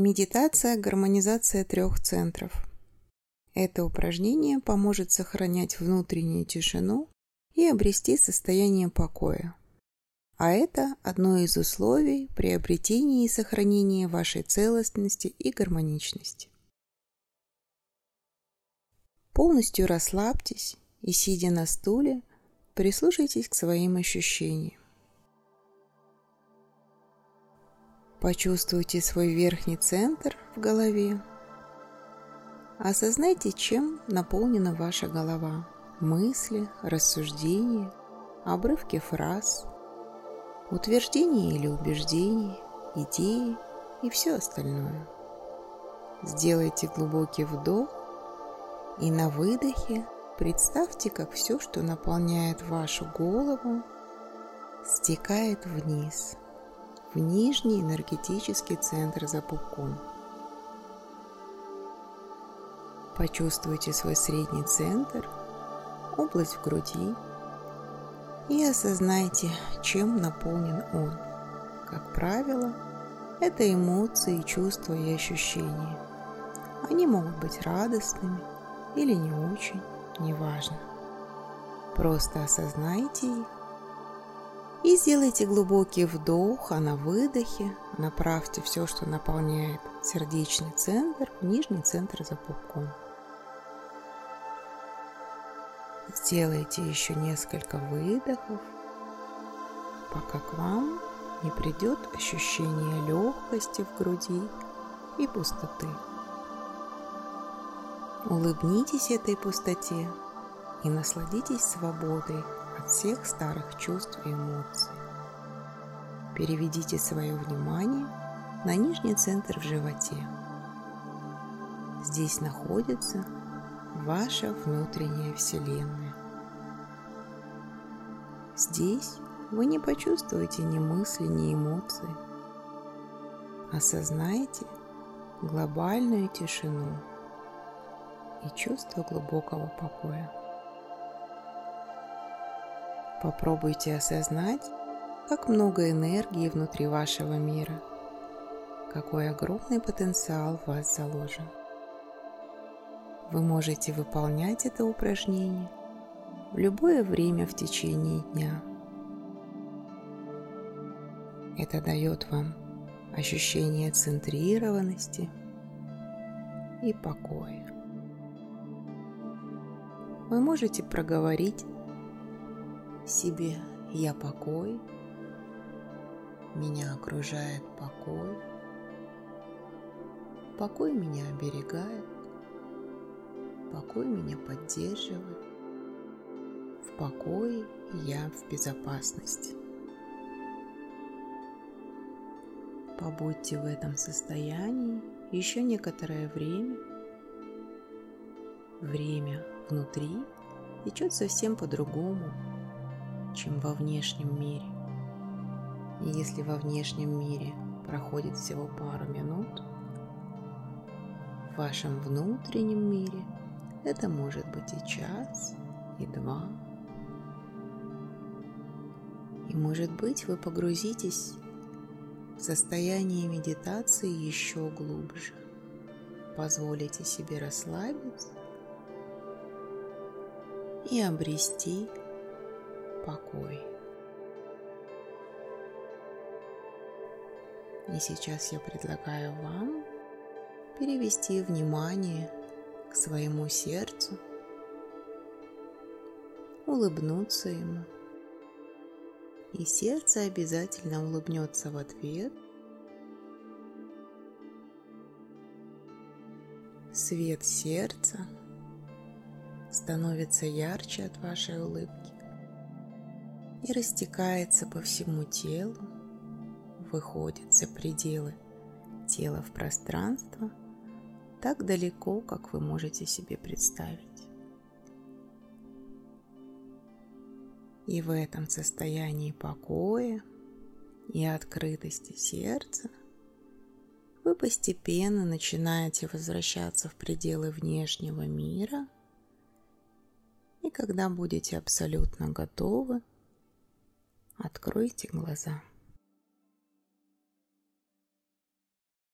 Медитация гармонизация трех центров. Это упражнение поможет сохранять внутреннюю тишину и обрести состояние покоя. А это одно из условий приобретения и сохранения вашей целостности и гармоничности. Полностью расслабьтесь и, сидя на стуле, прислушайтесь к своим ощущениям. Почувствуйте свой верхний центр в голове. Осознайте, чем наполнена ваша голова. Мысли, рассуждения, обрывки фраз, утверждения или убеждения, идеи и все остальное. Сделайте глубокий вдох и на выдохе представьте, как все, что наполняет вашу голову, стекает вниз – в нижний энергетический центр за пупком. Почувствуйте свой средний центр, область в груди и осознайте, чем наполнен он. Как правило, это эмоции, чувства и ощущения. Они могут быть радостными или не очень, неважно. Просто осознайте их сделайте глубокий вдох, а на выдохе направьте все, что наполняет сердечный центр, в нижний центр за пупком. Сделайте еще несколько выдохов, пока к вам не придет ощущение легкости в груди и пустоты. Улыбнитесь этой пустоте и насладитесь свободой всех старых чувств и эмоций. Переведите свое внимание на нижний центр в животе. Здесь находится ваша внутренняя Вселенная. Здесь вы не почувствуете ни мысли, ни эмоций. Осознайте глобальную тишину и чувство глубокого покоя. Попробуйте осознать, как много энергии внутри вашего мира, какой огромный потенциал в вас заложен. Вы можете выполнять это упражнение в любое время в течение дня. Это дает вам ощущение центрированности и покоя. Вы можете проговорить себе. Я покой, меня окружает покой, покой меня оберегает, покой меня поддерживает, в покое я в безопасности. Побудьте в этом состоянии еще некоторое время. Время внутри течет совсем по-другому, чем во внешнем мире. И если во внешнем мире проходит всего пару минут, в вашем внутреннем мире это может быть и час, и два. И может быть вы погрузитесь в состояние медитации еще глубже. Позволите себе расслабиться и обрести покой. И сейчас я предлагаю вам перевести внимание к своему сердцу, улыбнуться ему. И сердце обязательно улыбнется в ответ. Свет сердца становится ярче от вашей улыбки и растекается по всему телу, выходит за пределы тела в пространство так далеко, как вы можете себе представить. И в этом состоянии покоя и открытости сердца вы постепенно начинаете возвращаться в пределы внешнего мира, и когда будете абсолютно готовы, Откройте глаза.